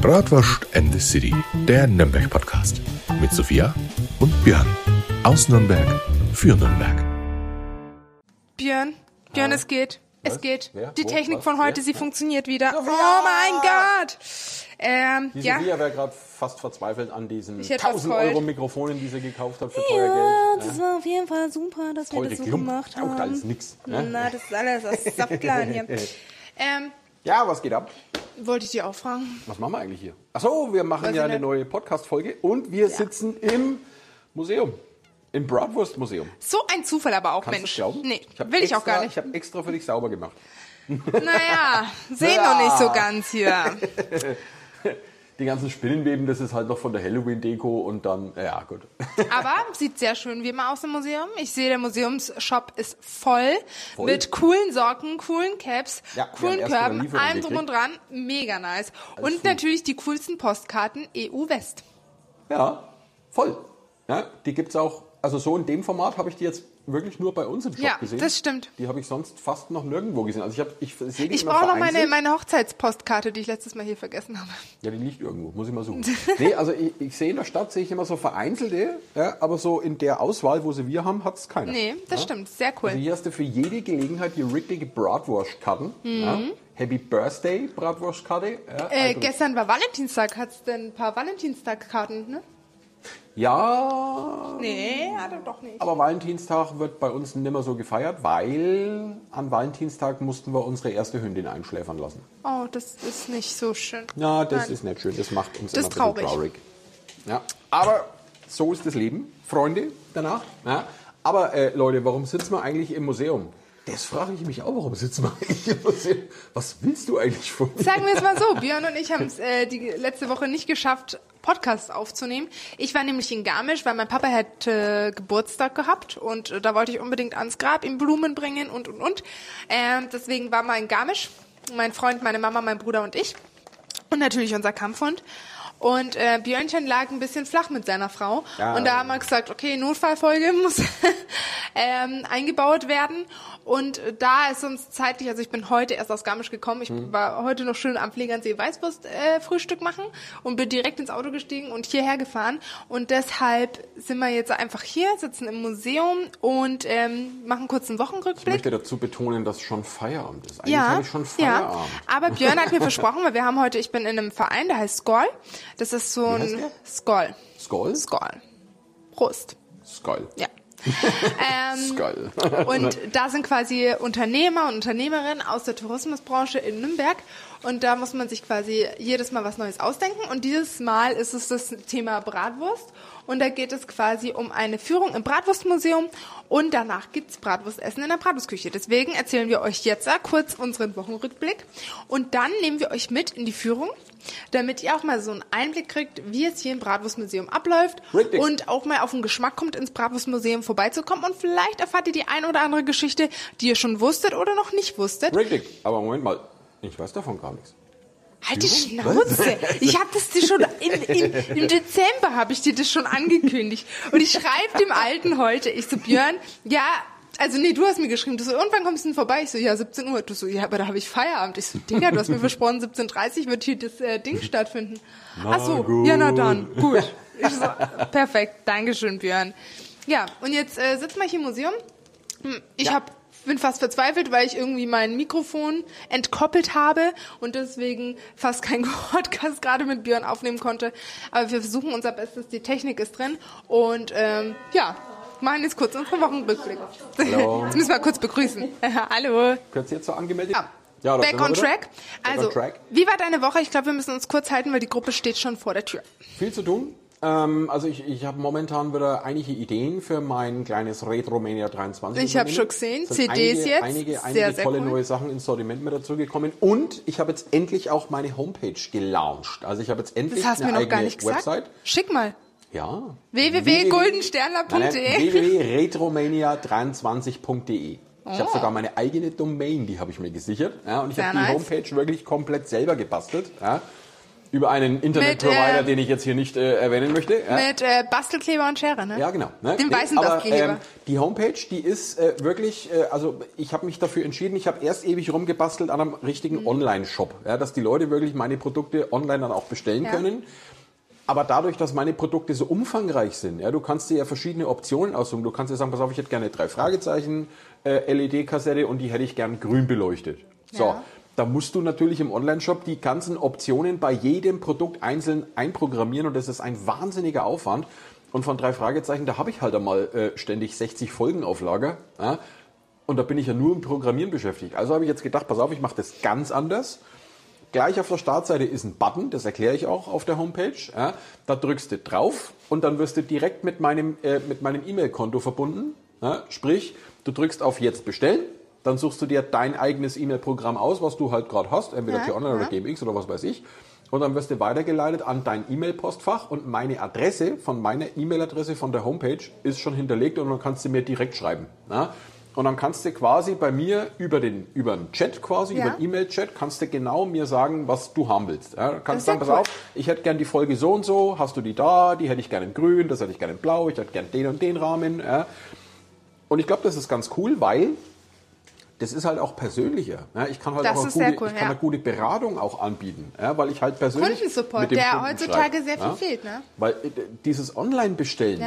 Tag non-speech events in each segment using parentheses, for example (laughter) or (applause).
Bratwurst and the City, der Nürnberg-Podcast. Mit Sophia und Björn. Aus Nürnberg für Nürnberg. Björn, Björn, es geht. Es Was? geht. Wer? Die Wo? Technik Was? von heute, Wer? sie funktioniert wieder. Sophia! Oh mein Gott. Ähm, Die ja. Sophia wäre gerade fast verzweifelt an diesen Ich hätte was 1000 geheult. Euro Mikrofonen, die sie gekauft hat für teuer Ja, Geld. das war auf jeden Fall super, dass wir Heute das so Klump, gemacht haben. alles nix. Ne? Na, das ist alles aus (laughs) Saftladen hier. (laughs) ähm, Ja, was geht ab? Wollte ich dir auch fragen. Was machen wir eigentlich hier? Achso, wir machen Weiß ja ich eine neue Podcast-Folge und wir sitzen im Museum. Im Bratwurst-Museum. So ein Zufall aber auch, Kannst Mensch. glauben? Nee, hab will ich auch extra- gar nicht. Ich habe extra für dich sauber gemacht. Naja, sehen Ja. (laughs) noch nicht so ganz hier. (laughs) Die ganzen Spinnenweben, das ist halt noch von der Halloween-Deko und dann, ja gut. (laughs) Aber sieht sehr schön wie immer aus im Museum. Ich sehe, der Museumsshop ist voll, Voll? mit coolen Socken, coolen Caps, Ja, coolen Körben, allem drum und dran. Mega nice. und gut. natürlich die coolsten Postkarten EU West. Ja, voll. Ja, die gibt's auch, also so in dem Format habe ich die jetzt wirklich nur bei uns im Shop Ja, gesehen. das stimmt. Die habe ich sonst fast noch nirgendwo gesehen. Also ich, hab, ich sehe die Ich brauche noch meine, meine Hochzeitspostkarte, die ich letztes Mal hier vergessen habe. Ja, die liegt irgendwo, muss ich mal suchen. (laughs) nee, also ich, ich sehe in der Stadt, sehe ich immer so vereinzelte, ja, aber so in der Auswahl, wo sie wir haben, hat's keiner. Nee, das ja? stimmt. Sehr cool. Also hier hast du für jede Gelegenheit die richtige Bratwurstkarten. Ja? Happy Birthday Bratwurstkarte. Ja, Mhm. äh, also- gestern war Valentinstag. Hat's denn ein paar Valentinstagkarten, ne? Ja, Nee, hat er doch nicht. aber Valentinstag wird bei uns nimmer so gefeiert, weil an Valentinstag mussten wir unsere erste Hündin einschläfern lassen. Oh, das ist nicht so schön. Ja, das Nein. ist nicht schön. Das macht uns Das immer traurig. traurig. Ja, aber so ist das Leben, Freunde, danach. Ja. Aber äh, Leute, warum sitzen wir eigentlich im Museum? Das frage ich mich auch, warum sitzen wir eigentlich im Museum? Was willst du eigentlich von mir? Sagen wir es mal so, Björn und ich haben es äh, die letzte Woche nicht geschafft, Podcasts aufzunehmen. Ich war nämlich in Garmisch, weil mein Papa hätte Geburtstag gehabt und äh, da wollte ich unbedingt ans Grab ihm Blumen bringen und und und. Ähm, deswegen war mal in Garmisch, mein Freund, meine Mama, mein Bruder und ich und natürlich unser Kampfhund. Und äh, Björnchen lag ein bisschen flach mit seiner Frau. Ja. Und da haben wir gesagt, okay, Notfallfolge (laughs) muss ähm, eingebaut werden. Und äh, da ist uns zeitlich, also ich bin heute erst aus Garmisch gekommen. Ich war heute noch schön am Pflegernsee Weißwurst äh, Frühstück machen und bin direkt ins Auto gestiegen und hierher gefahren. Und deshalb sind wir jetzt einfach hier, sitzen im Museum und ähm, machen kurz einen Ich Wochenrückblick. möchte dazu betonen, dass schon Feierabend ist. Eigentlich Ja, habe ich schon ja. Feierabend. Aber Björn hat mir (laughs) versprochen, weil wir haben heute, ich bin in einem Verein, der heißt Skoll. Das ist so ein? Skoll. Skoll? Skoll. Prost. Skoll. Ja. Ähm, (laughs) Skoll. und da sind quasi Unternehmer und Unternehmerinnen aus der Tourismusbranche in Nürnberg. Und da muss man sich quasi jedes Mal was Neues ausdenken. Und dieses Mal ist es das Thema Bratwurst. Und da geht es quasi um eine Führung im Bratwurstmuseum. Und danach gibt's Bratwurstessen in der Bratwurstküche. Deswegen erzählen wir euch jetzt kurz unseren Wochenrückblick. Und dann nehmen wir euch mit in die Führung, damit ihr auch mal so einen Einblick kriegt, wie es hier im Bratwurstmuseum abläuft. Richtig. Und auch mal auf den Geschmack kommt, ins Bratwurstmuseum vorbeizukommen. Und vielleicht erfahrt ihr die ein oder andere Geschichte, die ihr schon wusstet oder noch nicht wusstet. Richtig. Aber Moment mal, ich weiß davon gar nichts. Halt die? Schnauze. (laughs) Ich habe das dir schon in, in, im Dezember habe ich dir das schon angekündigt und ich schreibe dem Alten heute. Ich so Björn, ja, also nee, du hast mir geschrieben, du so irgendwann kommst du denn vorbei. Ich so ja 17 Uhr. Du so ja, aber da habe ich Feierabend. Ich so Digga, du hast mir versprochen 17:30 wird hier das äh, Ding stattfinden. Ach so, gut. ja na dann, gut. (laughs) Ich so perfekt, Dankeschön Björn. Ja und jetzt äh, sitzen wir hier im Museum. Hm, Ich Ja. hab bin fast verzweifelt, weil ich irgendwie mein Mikrofon entkoppelt habe und deswegen fast kein (laughs) Podcast gerade mit Björn aufnehmen konnte. Aber wir versuchen unser Bestes, die Technik ist drin und ähm, ja, machen jetzt kurz unseren Wochenrückblick. Hallo. (laughs) Jetzt müssen wir kurz begrüßen. (laughs) Hallo. Könnt ihr jetzt so angemeldet? Ja. da Back on track. Back Also, on track. wie war deine Woche? Ich glaube, wir müssen uns kurz halten, weil die Gruppe steht schon vor der Tür. Viel zu tun. Ähm, also ich, ich habe momentan wieder einige Ideen für mein kleines Retromania 23. Ich hab Unternehmen. schon gesehen, CDs einige, jetzt. Einige, einige Sehr, sehr tolle cool. neue Sachen ins Sortiment mit dazugekommen. Und ich habe jetzt endlich auch meine Homepage gelauncht. Also ich habe jetzt endlich Das hast eine mir noch eigene gar nicht gesagt. Website. Schick mal. Ja. www.goldensternler.de www.retromania23.de ich habe sogar meine eigene Domain, die habe ich mir gesichert. Ja, und ich Oh. Sehr habe die nice. Homepage wirklich komplett selber gebastelt. Ja. Über einen Internetprovider, äh, den ich jetzt hier nicht äh, erwähnen möchte. Ja. Mit äh, Bastelkleber und Schere, ne? Ja, genau. Ne? Dem weißen aber, Bastelkleber. die Homepage, die ist äh, wirklich, äh, also ich habe mich dafür entschieden, ich habe erst ewig rumgebastelt an einem richtigen Mhm. Online-Shop, ja, dass die Leute wirklich meine Produkte online dann auch bestellen Ja. können. Aber dadurch, dass meine Produkte so umfangreich sind, ja, du kannst dir ja verschiedene Optionen aussuchen. Du kannst dir sagen, pass auf, ich hätte gerne drei Fragezeichen äh, LED-Kassette und die hätte ich gern grün beleuchtet. So, Ja. Da musst du natürlich im Online-Shop die ganzen Optionen bei jedem Produkt einzeln einprogrammieren und das ist ein wahnsinniger Aufwand. Und von drei Fragezeichen, da habe ich halt einmal äh, ständig 60 Folgen auf Lager. Ja? Und da bin ich ja nur im Programmieren beschäftigt. Also habe ich jetzt gedacht, pass auf, ich mache das ganz anders. Gleich auf der Startseite ist ein Button, das erkläre ich auch auf der Homepage. Ja, da drückst du drauf und dann wirst du direkt mit meinem äh, E-Mail-Konto verbunden. Ja, sprich, du drückst auf Jetzt bestellen, dann suchst du dir dein eigenes E-Mail-Programm aus, was du halt gerade hast, entweder Ja, T-Online oder ja. GMX oder was weiß ich. Und dann wirst du weitergeleitet an dein E-Mail-Postfach und meine Adresse von meiner E-Mail-Adresse von der Homepage ist schon hinterlegt und dann kannst du mir direkt schreiben. Ja? Und dann kannst du quasi bei mir über den über den Chat quasi, Ja. über den E-Mail-Chat, kannst du genau mir sagen, was du haben willst. Ja? Kannst sagen, pass cool. auf, ich hätte gern die Folge so und so, hast du die da, die hätte ich gerne in grün, das hätte ich gerne in blau, ich hätte gern den und den Rahmen. Ja? Und ich glaube, das ist ganz cool, weil das ist halt auch persönlicher. Ja, ich kann halt Das auch gute, cool, ich kann ja. eine gute Beratung auch anbieten, ja, weil ich halt persönlich Kundensupport, mit dem der Kunden heutzutage schreibe, sehr viel ja. fehlt, ne? Weil äh, dieses Online-Bestellen,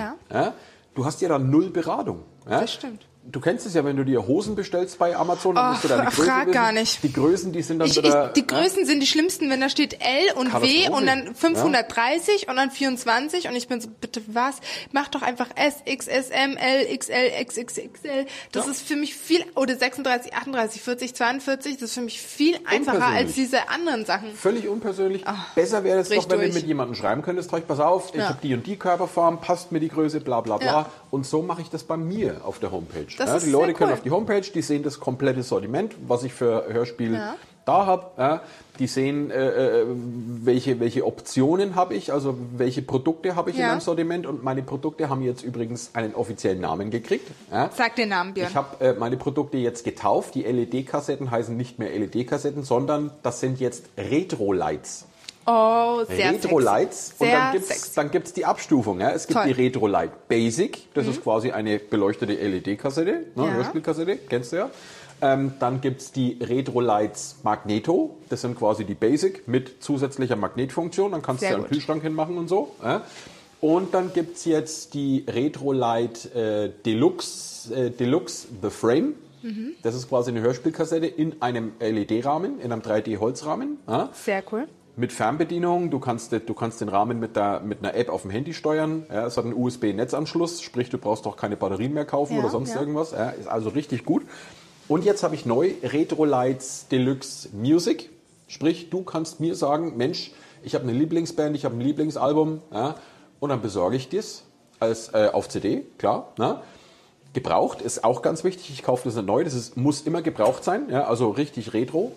du hast ja dann null Beratung. Das stimmt. Du kennst es ja, wenn du dir Hosen bestellst bei Amazon, dann Oh, musst du deine Größe frag wissen. gar nicht. Die Größen, die sind dann Ich, ich, wieder... die Größen sind die schlimmsten, wenn da steht L und W und dann 530 und dann 24 und ich bin so, bitte was? Mach doch einfach S, X, S, M, L, XL, XXXL. Das Ja. ist für mich viel, oder 36, 38, 40, 42, das ist für mich viel einfacher als diese anderen Sachen. Völlig unpersönlich. Besser wäre es doch, ich wenn du durch. mit jemandem schreiben könntest, trag, pass auf, ich Ja. habe die und die Körperform, passt mir die Größe, bla bla bla. Ja. Und so mache ich das bei mir auf der Homepage. Ja, die Leute können cool. auf die Homepage, die sehen das komplette Sortiment, was ich für Hörspiel Ja. da habe. Ja. Die sehen, äh, äh, welche, welche Optionen habe ich, also welche Produkte habe ich in meinem Sortiment. Und meine Produkte haben jetzt übrigens einen offiziellen Namen gekriegt. Sag den Namen, Björn. Ich habe äh, meine Produkte jetzt getauft. Die LED-Kassetten heißen nicht mehr LED-Kassetten, sondern das sind jetzt Retro-Lights. Oh, sehr Retro. Lights und Sehr dann gibt's sexy. dann gibt's die Abstufung. Ja. Es gibt Toll. Mhm. die Retro Light Basic, das ist quasi eine beleuchtete LED-Kassette, ne, Ja. Hörspielkassette, kennst du ja. Ähm, dann gibt's die Retro Lights Magneto, das sind quasi die Basic mit zusätzlicher Magnetfunktion, dann kannst Sehr du einen gut. Kühlschrank hinmachen und so. Ja. Und dann gibt's jetzt die Retro Light äh, Deluxe, äh, Deluxe The Frame. Mhm. Das ist quasi eine Hörspielkassette in einem LED-Rahmen, in einem 3D-Holzrahmen. Ja Sehr cool. Mit Fernbedienung. Du kannst, du kannst den Rahmen mit, der, mit einer App auf dem Handy steuern. Ja, es hat einen USB-Netzanschluss, sprich, du brauchst doch keine Batterien mehr kaufen Ja, oder sonst ja. irgendwas. Ja, ist also richtig gut. Und jetzt habe ich neu Retro Lights Deluxe Music. Sprich, du kannst mir sagen, Mensch, ich habe eine Lieblingsband, ich habe ein Lieblingsalbum, ja, und dann besorge ich das als äh, auf CD, klar. Ne? Gebraucht ist auch ganz wichtig. Ich kaufe das nicht neu. Das ist, muss immer gebraucht sein, also richtig retro.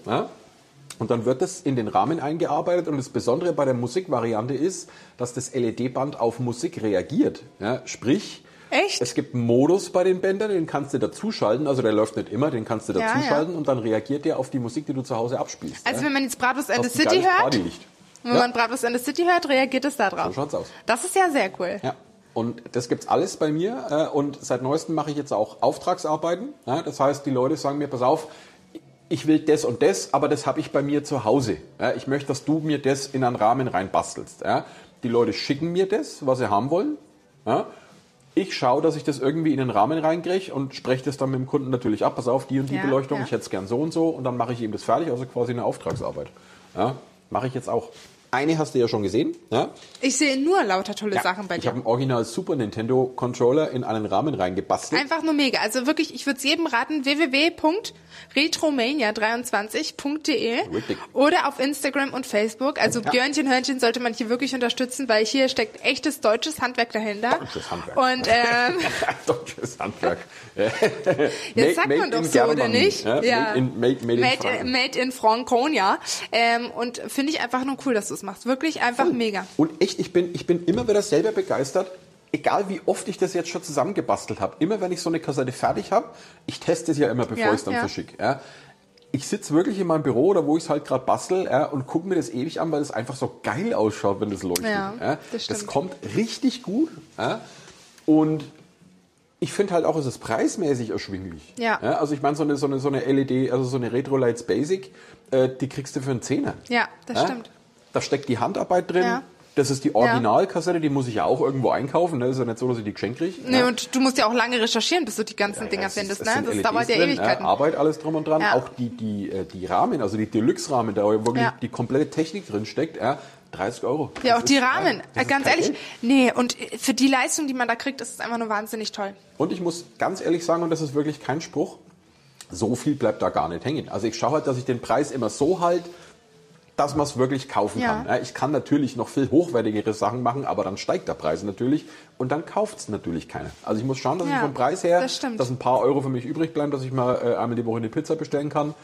Ja? Und dann wird das in den Rahmen eingearbeitet. Und das Besondere bei der Musikvariante ist, dass das LED-Band auf Musik reagiert. Ja? Sprich, Echt? es gibt einen Modus bei den Bändern, den kannst du dazuschalten. Also der läuft nicht immer, den kannst du Ja, dazuschalten und dann reagiert der auf die Musik, die du zu Hause abspielst. Also ja? wenn man jetzt Bratwurst and the City hört, Partylicht. wenn Ja. man Bratwurst and the City hört, reagiert es da drauf. So schaut's aus. Das ist ja sehr cool. Ja. Und das gibt's alles bei mir. äh, Und seit neuestem mache ich jetzt auch Auftragsarbeiten. Ja, Das heißt, die Leute sagen mir, pass auf, ich will das und das, aber das habe ich bei mir zu Hause. Ja, Ich möchte, dass du mir das in einen Rahmen reinbastelst. Ja, Die Leute schicken mir das, was sie haben wollen. Ja, Ich schaue, dass ich das irgendwie in den Rahmen reinkriege und spreche das dann mit dem Kunden natürlich ab. Pass auf, die und die Beleuchtung, ich hätte es gern so und so. Und dann mache ich ihm das fertig, also quasi eine Auftragsarbeit. Ja, Mache ich jetzt auch. Eine hast du ja schon gesehen. Ja? Ich sehe nur lauter tolle Sachen bei ich dir. habe einen Original Super Nintendo Controller in einen Rahmen reingebastelt. Einfach nur mega. Also wirklich, ich würde es jedem raten, www.retromania23.de Richtig. oder auf Instagram und Facebook. Also Ja. Björnchen Hörnchen sollte man hier wirklich unterstützen, weil hier steckt echtes deutsches Handwerk dahinter. Deutsches Handwerk. Und ähm, (laughs) Deutsches Handwerk. (laughs) Jetzt sagt man doch so, oder nicht? Ja, Made in, made, made in Made, in, made in Franconia. Ähm, und finde ich einfach nur cool, dass du es machst. Wirklich einfach mega. Und echt, ich bin, ich bin immer wieder selber begeistert, egal wie oft ich das jetzt schon zusammengebastelt habe. Immer wenn ich so eine Kassette fertig habe, ich teste es ja immer, bevor Ja, ich es dann ja. verschicke. Ja. ich sitze wirklich in meinem Büro oder wo ich es halt gerade bastel ja, und gucke mir das ewig an, weil es einfach so geil ausschaut, wenn das leuchtet. Ja, ja. das stimmt. kommt richtig gut. Ja. Und ich finde halt auch, es ist preismäßig erschwinglich. Ja. also ich meine, so eine, so, eine, so eine LED, also so eine Retro Lights Basic, äh, die kriegst du für einen Zehner. Ja, das stimmt. Da steckt die Handarbeit drin. Ja. Das ist die Originalkassette, die muss ich ja auch irgendwo einkaufen. Ne? ist ja nicht so, dass ich die geschenkt kriege. Nee, ja. und du musst ja auch lange recherchieren, bis du die ganzen Dinger es findest. ne? Das dauert ja drin, Ewigkeiten. Arbeit, alles drum und dran. Ja. Auch die, die, äh, die Rahmen, also die Deluxe-Rahmen, da wirklich Ja. die komplette Technik drin steckt. Ja, 30 Euro. Ja, Das auch die ist- Rahmen. ja, Äh, Ganz ehrlich, Geld. nee, und für die Leistung, die man da kriegt, ist es einfach nur wahnsinnig toll. Und ich muss ganz ehrlich sagen, und das ist wirklich kein Spruch, so viel bleibt da gar nicht hängen. Also ich schaue halt, dass ich den Preis immer so halt, dass man es wirklich kaufen Ja. kann. Ja, ich kann natürlich noch viel hochwertigere Sachen machen, aber dann steigt der Preis natürlich und dann kauft es natürlich keiner. Also ich muss schauen, dass Ja, ich vom Preis her, das dass ein paar Euro für mich übrig bleiben, dass ich mal äh, einmal die Woche eine Pizza bestellen kann.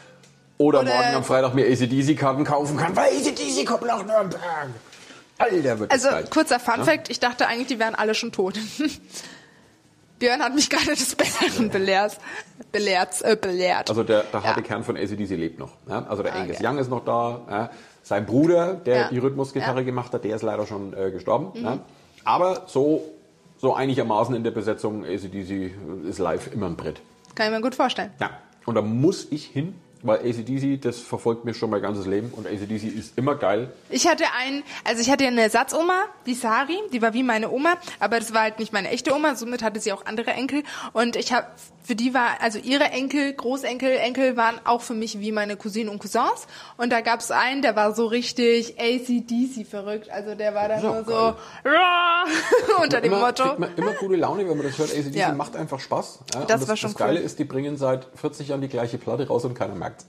Oder, Oder- morgen am Freitag mir ACDC-Karten kaufen kann, weil ACDC kommt nach Nürnberg. Alter, wird Also, kurzer Fun-Fact, ich dachte eigentlich, die wären alle schon tot. (laughs) Björn hat mich gerade des Besseren belehrt. Belehrt, äh, belehrt. Also der, der harte Ja. Kern von ACDC lebt noch. Ja? Also der Ah, Angus okay. Young ist noch da. Ja? Sein Bruder, der die Rhythmusgitarre. Mhm. gemacht hat, der ist leider schon äh, gestorben. Ja? Aber so, so einigermaßen in der Besetzung, ACDC ist live immer ein Brett. Kann ich mir gut vorstellen. Ja. Und da muss ich hin, weil ACDC, das verfolgt mich schon mein ganzes Leben und ACDC ist immer geil. Ich hatte einen, also ich hatte eine Ersatzoma, die Sari, die war wie meine Oma, aber das war halt nicht meine echte Oma, somit hatte sie auch andere Enkel und ich habe, für die war, also ihre Enkel, Großenkel, Enkel waren auch für mich wie meine Cousinen und Cousins und da gab es einen, der war so richtig ACDC verrückt, also der war dann Ja, nur so (laughs) unter dem immer, Motto. man immer gute Laune, wenn man das hört. ACDC Ja. macht einfach Spaß. Ja? Das und war schon das Geile cool. ist, die bringen seit 40 Jahren die gleiche Platte raus und keiner merkt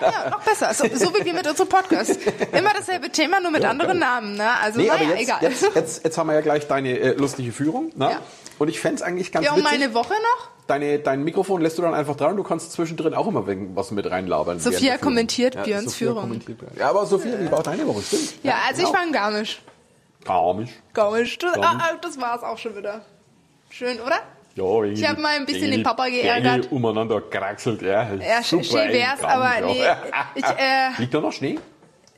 Ja, noch besser, so, so wie wir mit unserem Podcast. Immer dasselbe Thema, nur mit Ja, anderen geil. Namen, ne? Also Nee, aber jetzt, egal. jetzt, jetzt, jetzt haben wir ja gleich deine äh, lustige Führung. Ne? Ja. Und ich fände es eigentlich ganz ja, und witzig. meine Woche noch? Deine, dein Mikrofon lässt du dann einfach dran und du kannst zwischendrin auch immer was mit reinlabern. Sophia kommentiert Björns Sophia Führung. kommentiert. Ja, aber Sophia, wie war deine Woche? Stimmt. Ja, also ich genau. war in Garmisch. Garmisch. Garmisch. Das, ah, ah, das war's auch schon wieder. Schön, oder? Ja, Ich hab mal ein bisschen den Papa geärgert. umeinander kraxelt, ja. Ja, super, Schnee ey, wär's, aber nee. ja. Ich, äh, Liegt da noch Schnee?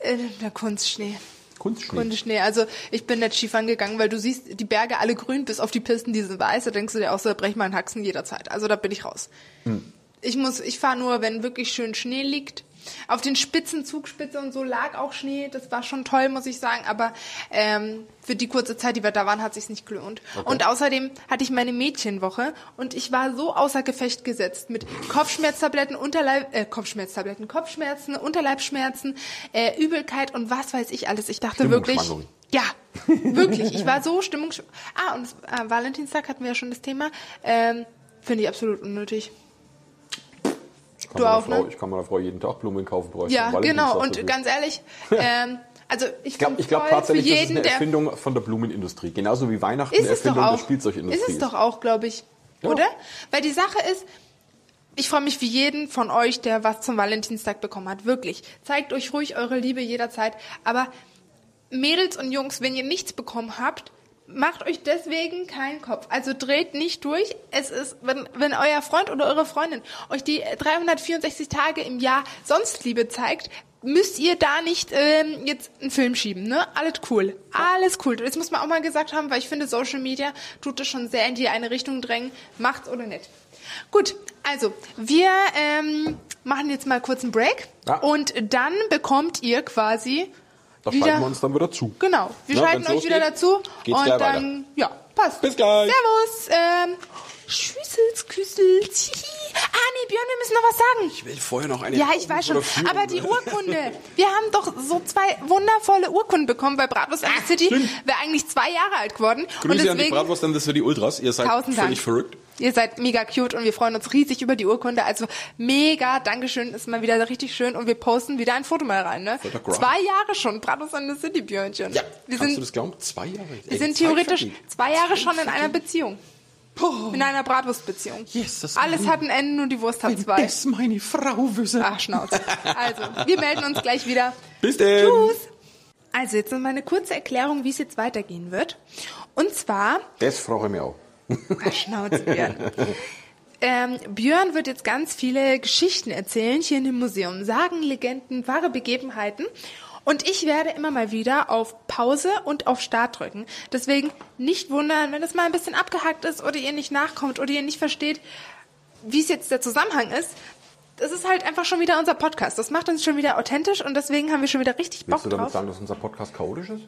äh, der Kunstschnee. Kunstschnee. Kunstschnee. Also ich bin nicht Skifahren gegangen, weil du siehst die Berge alle grün, bis auf die Pisten, die sind weiß. Da denkst du dir auch so, da brech mal einen Haxen jederzeit. Also da bin ich raus. Hm. Ich muss, ich fahre nur, wenn wirklich schön Schnee liegt. Auf den Spitzen, Zugspitze und so lag auch Schnee. Das war schon toll, muss ich sagen. Aber ähm, für die kurze Zeit, die wir da waren, hat sich's nicht gelohnt. Und außerdem hatte ich meine Mädchenwoche und ich war so außer Gefecht gesetzt mit Kopfschmerztabletten, Unterleib, äh, Kopfschmerztabletten, Kopfschmerzen, Unterleibsschmerzen, äh, Übelkeit und was weiß ich alles. Ich dachte wirklich, ja, wirklich. Ich war so stimmungs... Ah, und äh, Valentinstag hatten wir ja schon das Thema. Ähm, Finde ich absolut unnötig. Ich kann Du meiner auch, Frau, ne? Ich kann meiner Frau jeden Tag Blumen kaufen. brauche ich Ja, genau. Und ganz ehrlich, (laughs) ähm, also ich Ich glaube ich glaub tatsächlich, für das ist jeden, eine der... Erfindung von der Blumenindustrie. Genauso wie Weihnachten Ist eine es doch Erfindung der auch. Spielzeugindustrie Ist es doch auch, glaube ich. Ja. Oder? Weil die Sache ist, ich freue mich für jeden von euch, der was zum Valentinstag bekommen hat. Wirklich. Zeigt euch ruhig eure Liebe jederzeit. Aber Mädels und Jungs, wenn ihr nichts bekommen habt, macht euch deswegen keinen Kopf. Also dreht nicht durch. Es ist, wenn, wenn euer Freund oder eure Freundin euch die 364 Tage im Jahr sonst Liebe zeigt, müsst ihr da nicht ähm, jetzt einen Film schieben, ne? Alles cool. Alles cool. Das muss man auch mal gesagt haben, weil ich finde, Social Media tut das schon sehr in die eine Richtung drängen. Macht's oder nicht. Gut, also wir ähm, machen jetzt mal kurz einen Break Ja. und dann bekommt ihr quasi Da wieder, schalten wir uns dann wieder zu. Genau, wir Ja, schalten euch wieder dazu geht's und dann, ja, passt. Bis gleich. Servus, ähm, Schüssels, Küssels. Ah, nee, Björn, wir müssen noch was sagen. Ich will vorher noch eine Ja, ich weiß schon. Aber die Urkunde. Wir haben doch so zwei wundervolle Urkunden bekommen bei Bratwurst and the City. stimmt. Wäre eigentlich zwei Jahre alt geworden. und Grüße an die deswegen, Bratwurst das für die Ultras. Ihr seid völlig Dank. verrückt. Ihr seid mega cute und wir freuen uns riesig über die Urkunde. Also mega, Dankeschön, ist mal wieder richtig schön und wir posten wieder ein Foto mal rein. Ne? Zwei Jahre schon, Bratwurst and the City, Björnchen. Ja, wir kannst du sind, das glauben? Zwei Jahre. wir sind theoretisch zwei Jahre schon in einer Beziehung. In einer Bratwurstbeziehung. Jesus, Alles hat ein Ende, nur die Wurst hat zwei. Das meine Frau wüsste. Ach, Schnauze. Also, wir melden uns gleich wieder. Bis denn. Tschüss. Also, jetzt noch mal eine kurze Erklärung, wie es jetzt weitergehen wird. Und zwar, Das frage ich mich auch. Schnauze, Björn. ähm, Björn wird jetzt ganz viele Geschichten erzählen hier in dem Museum. Sagen, Legenden, wahre Begebenheiten. Und ich werde immer mal wieder auf Pause und auf Start drücken. Deswegen nicht wundern, wenn es mal ein bisschen abgehackt ist oder ihr nicht nachkommt oder ihr nicht versteht, wie es jetzt der Zusammenhang ist. Das ist halt einfach schon wieder unser Podcast. Das macht uns schon wieder authentisch und deswegen haben wir schon wieder richtig Bock Willst du damit drauf. sagen, dass unser Podcast chaotisch ist?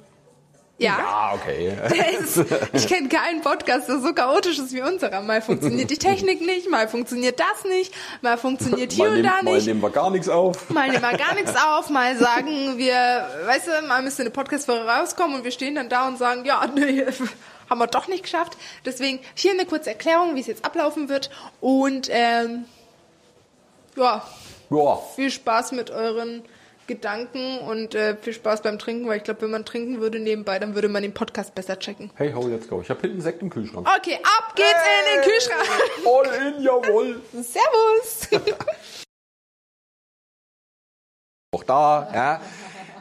Ja. Ja, okay. (laughs) Der ist, ich kenne keinen Podcast, der so chaotisch ist wie unserer. Mal funktioniert die Technik nicht, mal funktioniert das nicht, mal funktioniert hier mal, und da mal nicht. nehmen wir gar nichts auf. Mal nehmen wir gar nichts auf, mal sagen wir, weißt du, mal müsste eine Podcast-Folge rauskommen und wir stehen dann da und sagen, ja, (laughs) nee, haben wir doch nicht geschafft. Deswegen hier eine kurze Erklärung, wie es jetzt ablaufen wird und ähm, ja, Ja, viel Spaß mit euren Gedanken und äh, viel Spaß beim Trinken, weil ich glaube, wenn man trinken würde nebenbei, dann würde man den Podcast besser checken. hey ho, let's go. Ich habe hinten Sekt im Kühlschrank. Okay, ab geht's in den Kühlschrank. All in, jawohl. Servus. (laughs) Auch da, ja.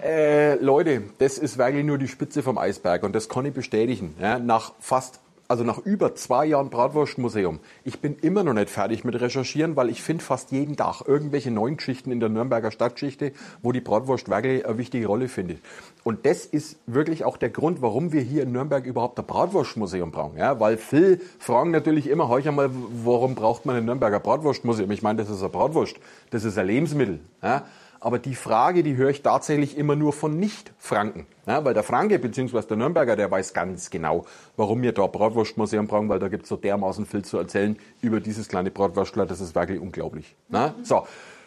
Äh, Leute, das ist wirklich nur die Spitze vom Eisberg und das kann ich bestätigen. Ja, nach fast, also nach über zwei Jahren Bratwurstmuseum. Ich bin immer noch nicht fertig mit Recherchieren, weil ich finde fast jeden Tag irgendwelche neuen Geschichten in der Nürnberger Stadtgeschichte, wo die Bratwurst wirklich eine wichtige Rolle findet. Und das ist wirklich auch der Grund, warum wir hier in Nürnberg überhaupt ein Bratwurstmuseum brauchen. Ja, weil viele fragen natürlich immer, heuch einmal, warum braucht man ein Nürnberger Bratwurstmuseum? Ich meine, das ist eine Bratwurst, das ist ein Lebensmittel. Ja. Aber die Frage, die höre ich tatsächlich immer nur von Nicht-Franken. Ja, weil der Franke bzw. der Nürnberger, der weiß ganz genau, warum wir da Bratwurstmuseum brauchen, weil da gibt es so dermaßen viel zu erzählen über dieses kleine Bratwurstler, das ist wirklich unglaublich. Ja, so,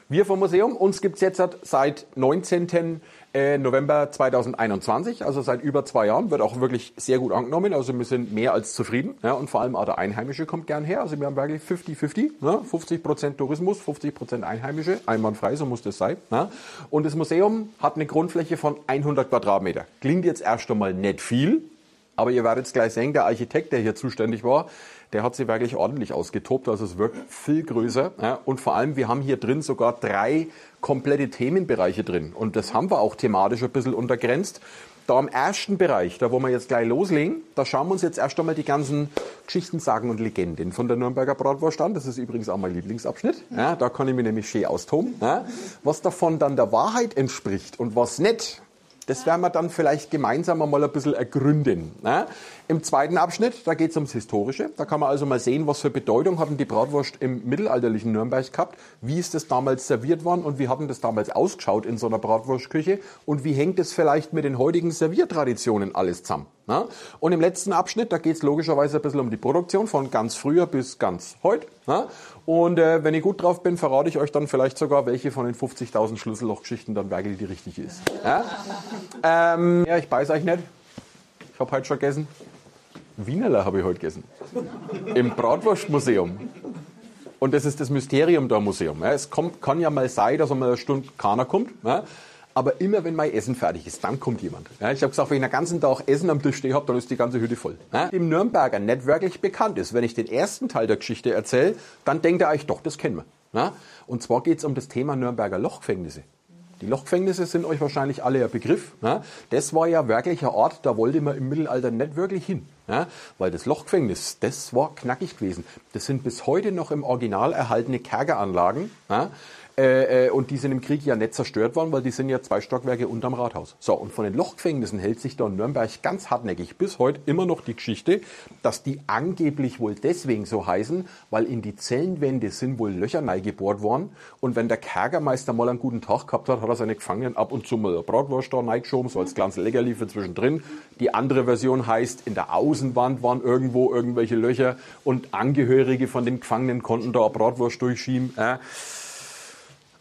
wir vom Museum, uns gibt's jetzt seit 19. äh, November 2021, also seit über zwei Jahren, wird auch wirklich sehr gut angenommen. Also wir sind mehr als zufrieden. Ja, und vor allem auch der Einheimische kommt gern her. Also wir haben wirklich 50-50, ne? 50% Tourismus, 50% Einheimische, einwandfrei, so muss das sein. Ne? Und das Museum hat eine Grundfläche von 100 Quadratmeter. Klingt jetzt erst einmal nicht viel, aber ihr werdet es gleich sehen, der Architekt, der hier zuständig war, der hat sie wirklich ordentlich ausgetobt. Also es wirkt viel größer. Ja. Und vor allem, wir haben hier drin sogar drei komplette Themenbereiche drin. Und das haben wir auch thematisch ein bisschen untergrenzt. Da im ersten Bereich, da wo wir jetzt gleich loslegen, da schauen wir uns jetzt erst einmal die ganzen Geschichten, Sagen und Legenden von der Nürnberger Bratwurst an. Das ist übrigens auch mein Lieblingsabschnitt. Ja, da kann ich mich nämlich schön austoben. Ja. Was davon dann der Wahrheit entspricht und was nicht, das werden wir dann vielleicht gemeinsam mal ein bisschen ergründen. Ne? Im zweiten Abschnitt, da geht es ums Historische. Da kann man also mal sehen, was für Bedeutung hatten die Bratwurst im mittelalterlichen Nürnberg gehabt, wie ist das damals serviert worden und wie hat denn das damals ausgeschaut in so einer Bratwurstküche und wie hängt es vielleicht mit den heutigen Serviertraditionen alles zusammen. Ne? Und im letzten Abschnitt, da geht es logischerweise ein bisschen um die Produktion von ganz früher bis ganz heute. Ne? Und äh, wenn ich gut drauf bin, verrate ich euch dann vielleicht sogar, welche von den 50.000 Schlüssellochgeschichten dann wirklich die richtige ist. Ja, ähm, ja ich beiß euch nicht. Ich habe heute schon gegessen. Wienerler habe ich heute gegessen. Im Bratwurstmuseum. Und das ist das Mysterium da Museum. Ja, es kommt, kann ja mal sein, dass einmal eine Stunde keiner kommt. Ja, aber immer wenn mein Essen fertig ist, dann kommt jemand. Ja, ich habe gesagt, wenn ich den ganzen Tag Essen am Tisch stehe, hab, dann ist die ganze Hütte voll. Ja, dem Nürnberger nicht wirklich bekannt ist. Wenn ich den ersten Teil der Geschichte erzähle, dann denkt er eigentlich, doch, das kennen wir. Ja, und zwar geht es um das Thema Nürnberger Lochgefängnisse. Die Lochgefängnisse sind euch wahrscheinlich alle ein Begriff. Ja? Das war ja wirklich ein Ort, da wollte man im Mittelalter nicht wirklich hin. Ja? Weil das Lochgefängnis, das war knackig gewesen. Das sind bis heute noch im Original erhaltene Kerkeranlagen. Ja? Äh, äh, und die sind im Krieg ja nicht zerstört worden, weil die sind ja zwei Stockwerke unterm Rathaus. So, und von den Lochgefängnissen hält sich da in Nürnberg ganz hartnäckig bis heute immer noch die Geschichte, dass die angeblich wohl deswegen so heißen, weil in die Zellenwände sind wohl Löcher gebohrt worden. Und wenn der Kerkermeister mal einen guten Tag gehabt hat, hat er seine Gefangenen ab und zu mal Bratwurst da reingeschoben, so als kleines Leckerli für zwischendrin. Die andere Version heißt, in der Außenwand waren irgendwo irgendwelche Löcher und Angehörige von den Gefangenen konnten da Bratwurst durchschieben. Äh.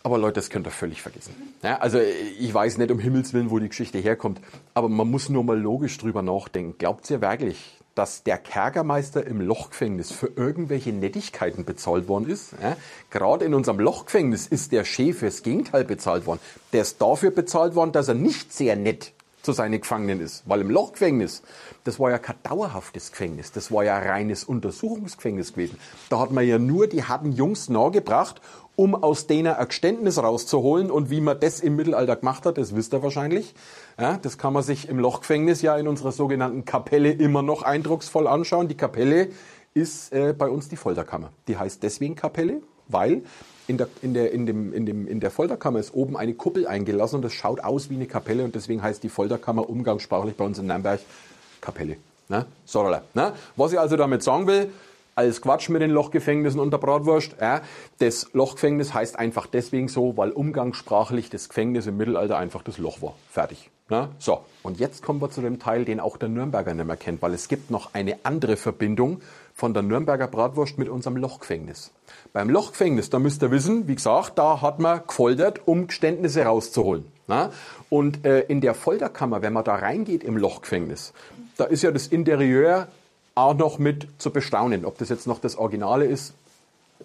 Aber Leute, das könnt ihr völlig vergessen. Ja, also ich weiß nicht um Himmels Willen, wo die Geschichte herkommt, aber man muss nur mal logisch drüber nachdenken. Glaubt ihr wirklich, dass der Kerkermeister im Lochgefängnis für irgendwelche Nettigkeiten bezahlt worden ist? Ja, Gerade in unserem Lochgefängnis ist der Chef fürs Gegenteil bezahlt worden. Der ist dafür bezahlt worden, dass er nicht sehr nett zu seinen Gefangenen ist. Weil im Lochgefängnis, das war ja kein dauerhaftes Gefängnis, das war ja ein reines Untersuchungsgefängnis gewesen. Da hat man ja nur die harten Jungs nahegebracht, um aus denen ein Geständnis rauszuholen. Und wie man das im Mittelalter gemacht hat, das wisst ihr wahrscheinlich. Ja, das kann man sich im Lochgefängnis ja in unserer sogenannten Kapelle immer noch eindrucksvoll anschauen. Die Kapelle ist äh, bei uns die Folterkammer. Die heißt deswegen Kapelle, weil in der, in, der, in, dem, in, dem, in der Folterkammer ist oben eine Kuppel eingelassen und das schaut aus wie eine Kapelle und deswegen heißt die Folterkammer umgangssprachlich bei uns in Nürnberg Kapelle. Ne? Sorry, ne? Was ich also damit sagen will, alles Quatsch mit den Lochgefängnissen und der Bratwurst. Ja. Das Lochgefängnis heißt einfach deswegen so, weil umgangssprachlich das Gefängnis im Mittelalter einfach das Loch war. Fertig. Na, so, und jetzt kommen wir zu dem Teil, den auch der Nürnberger nicht mehr kennt, weil es gibt noch eine andere Verbindung von der Nürnberger Bratwurst mit unserem Lochgefängnis. Beim Lochgefängnis, da müsst ihr wissen, wie gesagt, da hat man gefoltert, um Geständnisse rauszuholen. Na? Und äh, in der Folterkammer, wenn man da reingeht im Lochgefängnis, da ist ja das Interieur auch noch mit zu bestaunen. Ob das jetzt noch das Originale ist,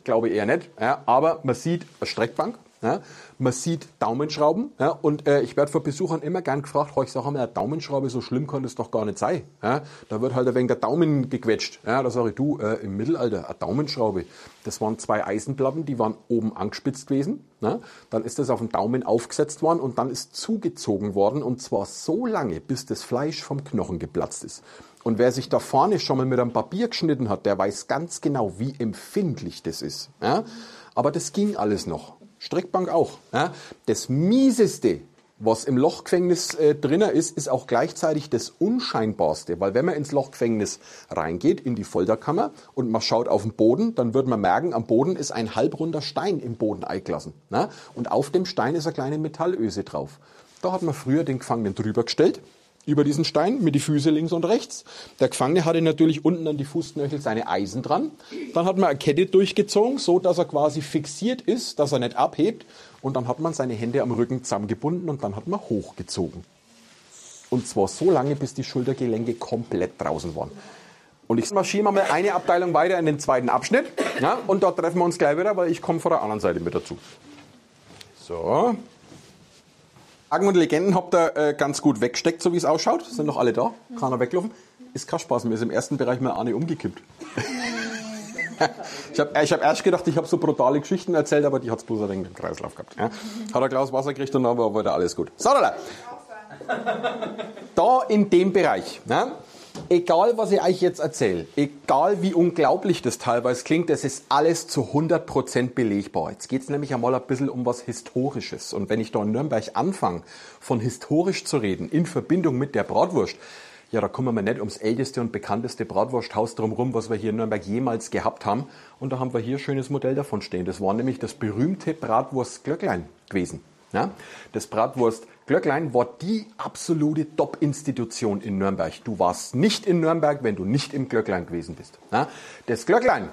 glaube ich eher nicht. Ja, aber man sieht eine Streckbank, ja, man sieht Daumenschrauben ja, und äh, ich werde von Besuchern immer gern gefragt, ich sage mal, eine Daumenschraube, so schlimm kann das doch gar nicht sein. Ja. Da wird halt ein wenig der Daumen gequetscht. Ja, da sage ich, du, äh, im Mittelalter, eine Daumenschraube, das waren zwei Eisenplatten, die waren oben angespitzt gewesen. Ja. Dann ist das auf den Daumen aufgesetzt worden und dann ist zugezogen worden und zwar so lange, bis das Fleisch vom Knochen geplatzt ist. Und wer sich da vorne schon mal mit einem Papier geschnitten hat, der weiß ganz genau, wie empfindlich das ist. Ja. Aber das ging alles noch. Streckbank auch. Ja. Das Mieseste, was im Lochgefängnis äh, drinnen ist, ist auch gleichzeitig das Unscheinbarste. Weil wenn man ins Lochgefängnis reingeht, in die Folterkammer, und man schaut auf den Boden, dann wird man merken, am Boden ist ein halbrunder Stein im Boden eingelassen. Ne? Und auf dem Stein ist eine kleine Metallöse drauf. Da hat man früher den Gefangenen drüber gestellt über diesen Stein mit die Füße links und rechts. Der Gefangene hatte natürlich unten an die Fußknöchel seine Eisen dran. Dann hat man eine Kette durchgezogen, so dass er quasi fixiert ist, dass er nicht abhebt. Und dann hat man seine Hände am Rücken zusammengebunden und dann hat man hochgezogen. Und zwar so lange, bis die Schultergelenke komplett draußen waren. Und ich marschiere mal eine Abteilung weiter in den zweiten Abschnitt. Ja, und dort treffen wir uns gleich wieder, weil ich komme von der anderen Seite mit dazu. So, Sagen und Legenden habt ihr äh, ganz gut weggesteckt, so wie es ausschaut. Sind noch alle da? Keiner weglaufen? Ist kein Spaß. Mir ist im ersten Bereich mal eine umgekippt. (laughs) ich habe ich hab erst gedacht, ich habe so brutale Geschichten erzählt, aber die hat es bloß ein wenig im Kreislauf gehabt. Ja. Hat ein Glas Wasser gekriegt und dann war wieder alles gut. So, da, da in dem Bereich. Ja, egal was ich euch jetzt erzähle, egal wie unglaublich das teilweise klingt, das ist alles zu 100% belegbar. Jetzt geht es nämlich einmal ein bisschen um was Historisches. Und wenn ich da in Nürnberg anfange, von historisch zu reden, in Verbindung mit der Bratwurst, ja, da kommen wir nicht ums älteste und bekannteste Bratwursthaus drumherum, was wir hier in Nürnberg jemals gehabt haben. Und da haben wir hier ein schönes Modell davon stehen. Das war nämlich das berühmte Bratwurst-Glöcklein gewesen. Ja? Das Bratwurst Glöcklein war die absolute Top-Institution in Nürnberg. Du warst nicht in Nürnberg, wenn du nicht im Glöcklein gewesen bist. Ja? Das Glöcklein,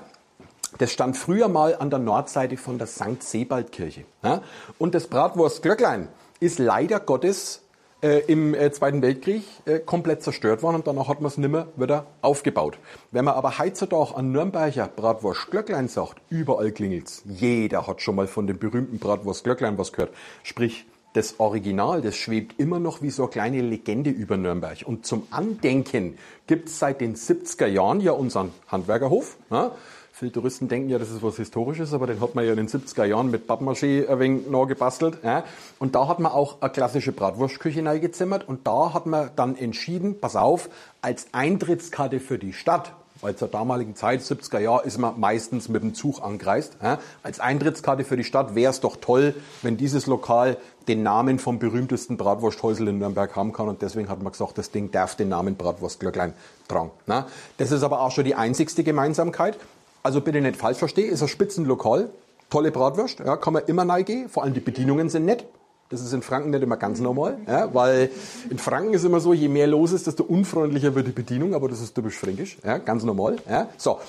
das stand früher mal an der Nordseite von der St. Sebald-Kirche. Ja? Und das Bratwurst Glöcklein ist leider Gottes äh, im äh, Zweiten Weltkrieg äh, komplett zerstört worden und danach hat man es nimmer wieder aufgebaut. Wenn man aber heutzutage an Nürnberger Bratwurst Glöcklein sagt, überall klingelt's. Jeder hat schon mal von dem berühmten Bratwurst Glöcklein was gehört. Sprich, das Original, das schwebt immer noch wie so eine kleine Legende über Nürnberg. Und zum Andenken gibt es seit den 70er Jahren ja unseren Handwerkerhof. Ja. Viele Touristen denken ja, das ist was Historisches, aber den hat man ja in den 70er Jahren mit Pappmaché ein wenig neu gebastelt. Ja. Und da hat man auch eine klassische Bratwurstküche neigezimmert und da hat man dann entschieden, pass auf, als Eintrittskarte für die Stadt weil zur damaligen Zeit, 70er Jahr, ist man meistens mit dem Zug angereist. Ja. Als Eintrittskarte für die Stadt wäre es doch toll, wenn dieses Lokal den Namen vom berühmtesten Bratwursthäusel in Nürnberg haben kann. Und deswegen hat man gesagt, das Ding darf den Namen Bratwurstglöcklein tragen. Na. Das ist aber auch schon die einzigste Gemeinsamkeit. Also bitte nicht falsch verstehen, ist ein Spitzenlokal, tolle Bratwurst, ja, kann man immer reingehen, vor allem die Bedienungen sind nett. Das ist in Franken nicht immer ganz normal, ja, weil in Franken ist immer so, je mehr los ist, desto unfreundlicher wird die Bedienung, aber das ist typisch fränkisch, ja, ganz normal. Ja. So,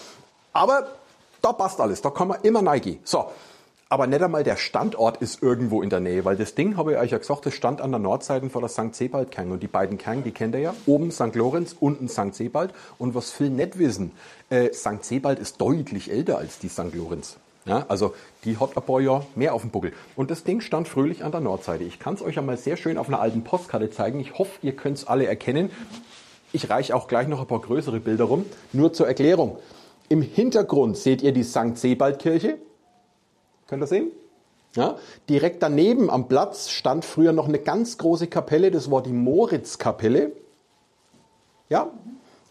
aber da passt alles, da kann man immer reingehen. So, aber nicht einmal der Standort ist irgendwo in der Nähe, weil das Ding, habe ich euch ja gesagt, das stand an der Nordseite von der St. Sebald-Kang. Und die beiden Kang, die kennt ihr ja. Oben St. Lorenz, unten St. Sebald. Und was viele nicht wissen, äh, St. Sebald ist deutlich älter als die St. Lorenz. Ja, also die hat ein paar Jahre mehr auf dem Buckel. Und das Ding stand fröhlich an der Nordseite. Ich kann es euch einmal sehr schön auf einer alten Postkarte zeigen. Ich hoffe, ihr könnt es alle erkennen. Ich reiche auch gleich noch ein paar größere Bilder rum. Nur zur Erklärung. Im Hintergrund seht ihr die St. Sebald-Kirche. Könnt ihr sehen? Ja, direkt daneben am Platz stand früher noch eine ganz große Kapelle, das war die Moritzkapelle. Ja,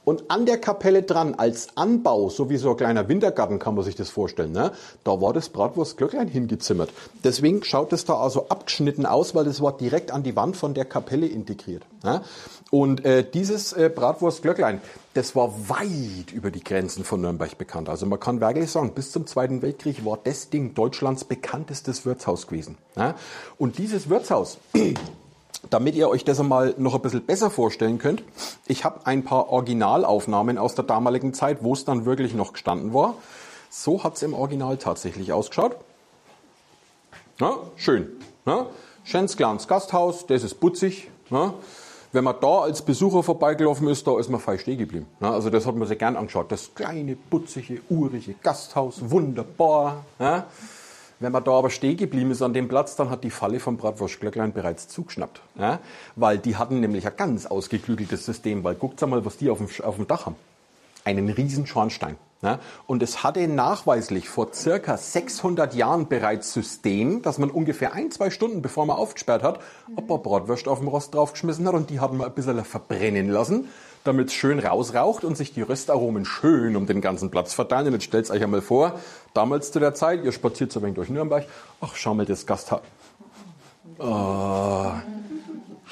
Und an der Kapelle dran, als Anbau, so wie so ein kleiner Wintergarten kann man sich das vorstellen, ne? da war das Bratwurstglöcklein hingezimmert. Deswegen schaut es da also abgeschnitten aus, weil das war direkt an die Wand von der Kapelle integriert. Ne? Und äh, dieses äh, Bratwurstglöcklein, das war weit über die Grenzen von Nürnberg bekannt. Also man kann wirklich sagen, bis zum Zweiten Weltkrieg war das Ding Deutschlands bekanntestes Wirtshaus gewesen. Ne? Und dieses Wirtshaus (clears throat) damit ihr euch das einmal noch ein bisschen besser vorstellen könnt, ich habe ein paar Originalaufnahmen aus der damaligen Zeit, wo es dann wirklich noch gestanden war. So hat es im Original tatsächlich ausgeschaut. Ja, schön. Ja. Schönes kleines Gasthaus, das ist putzig. Ja. Wenn man da als Besucher vorbeigelaufen ist, da ist man fein stehen geblieben. Ja, also das hat man sich gern angeschaut. Das kleine, putzige, urige Gasthaus, wunderbar. Ja. Wenn man da aber stehen geblieben ist an dem Platz, dann hat die Falle vom Bratwurstglöcklein bereits zugeschnappt. Ja? Weil die hatten nämlich ein ganz ausgeklügeltes System, weil guckt mal, was die auf dem, auf dem Dach haben. Einen riesen Schornstein. Ja? Und es hatte nachweislich vor circa 600 Jahren bereits System, dass man ungefähr ein, zwei Stunden, bevor man aufgesperrt hat, ein paar Bratwürste auf dem Rost draufgeschmissen hat und die haben wir ein bisschen verbrennen lassen damit es schön rausraucht und sich die Röstaromen schön um den ganzen Platz verteilen. Und jetzt stellt euch einmal vor, damals zu der Zeit, ihr spaziert so ein wenig durch Nürnberg, ach, schau mal das Gasthaus. Oh.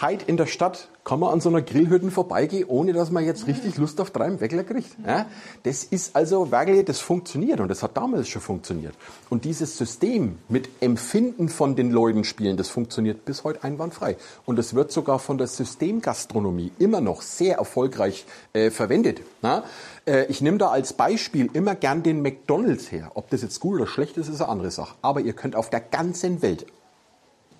Heid in der Stadt kann man an so einer Grillhütte vorbeigehen, ohne dass man jetzt richtig Lust auf drei Weckler kriegt. Ja? Das ist also wirklich, das funktioniert und das hat damals schon funktioniert. Und dieses System mit Empfinden von den Leuten spielen, das funktioniert bis heute einwandfrei. Und es wird sogar von der Systemgastronomie immer noch sehr erfolgreich äh, verwendet. Ja? Äh, ich nehme da als Beispiel immer gern den McDonald's her. Ob das jetzt gut oder schlecht ist, ist eine andere Sache. Aber ihr könnt auf der ganzen Welt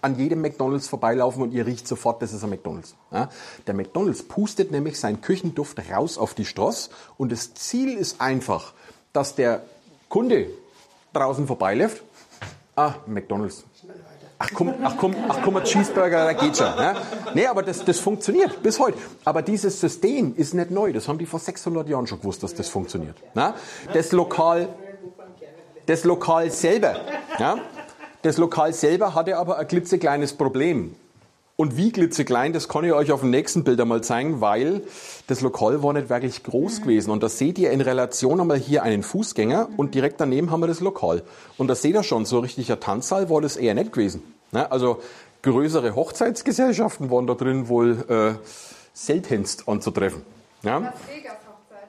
an jedem McDonalds vorbeilaufen und ihr riecht sofort, das ist ein McDonalds. Ja? Der McDonalds pustet nämlich seinen Küchenduft raus auf die Straße und das Ziel ist einfach, dass der Kunde draußen vorbeiläuft. Ah, McDonalds. Ach komm, ach komm, ach komm, ein Cheeseburger, da geht schon. Ja? Nee, aber das, das funktioniert bis heute. Aber dieses System ist nicht neu. Das haben die vor 600 Jahren schon gewusst, dass das funktioniert. Ja? Das Lokal, das Lokal selber, ja? Das Lokal selber hatte aber ein klitzekleines Problem. Und wie klitzeklein, das kann ich euch auf dem nächsten Bild einmal zeigen, weil das Lokal war nicht wirklich groß gewesen. Und da seht ihr in Relation einmal hier einen Fußgänger und direkt daneben haben wir das Lokal. Und da seht ihr schon, so richtiger Tanzsaal war das eher nicht gewesen. Also größere Hochzeitsgesellschaften waren da drin wohl äh, seltenst anzutreffen. Ja?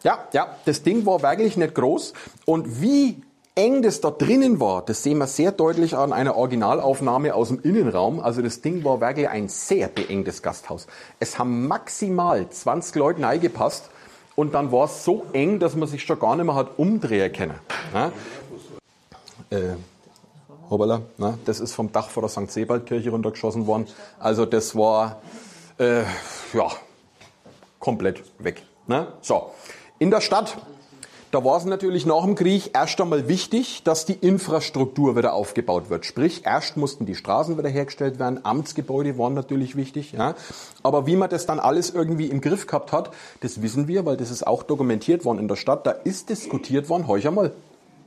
ja, ja, das Ding war wirklich nicht groß. Und wie eng das da drinnen war, das sehen wir sehr deutlich an einer Originalaufnahme aus dem Innenraum. Also das Ding war wirklich ein sehr beengtes Gasthaus. Es haben maximal 20 Leute eingepasst und dann war es so eng, dass man sich schon gar nicht mehr hat umdrehen können. Ja? Äh, hoppala, ne? das ist vom Dach vor der St. Sebald-Kirche runtergeschossen worden. Also das war, äh, ja, komplett weg. Ne? So, in der Stadt da war es natürlich nach dem Krieg erst einmal wichtig, dass die Infrastruktur wieder aufgebaut wird. Sprich, erst mussten die Straßen wieder hergestellt werden, Amtsgebäude waren natürlich wichtig. Ja. Aber wie man das dann alles irgendwie im Griff gehabt hat, das wissen wir, weil das ist auch dokumentiert worden in der Stadt. Da ist diskutiert worden, heuch einmal,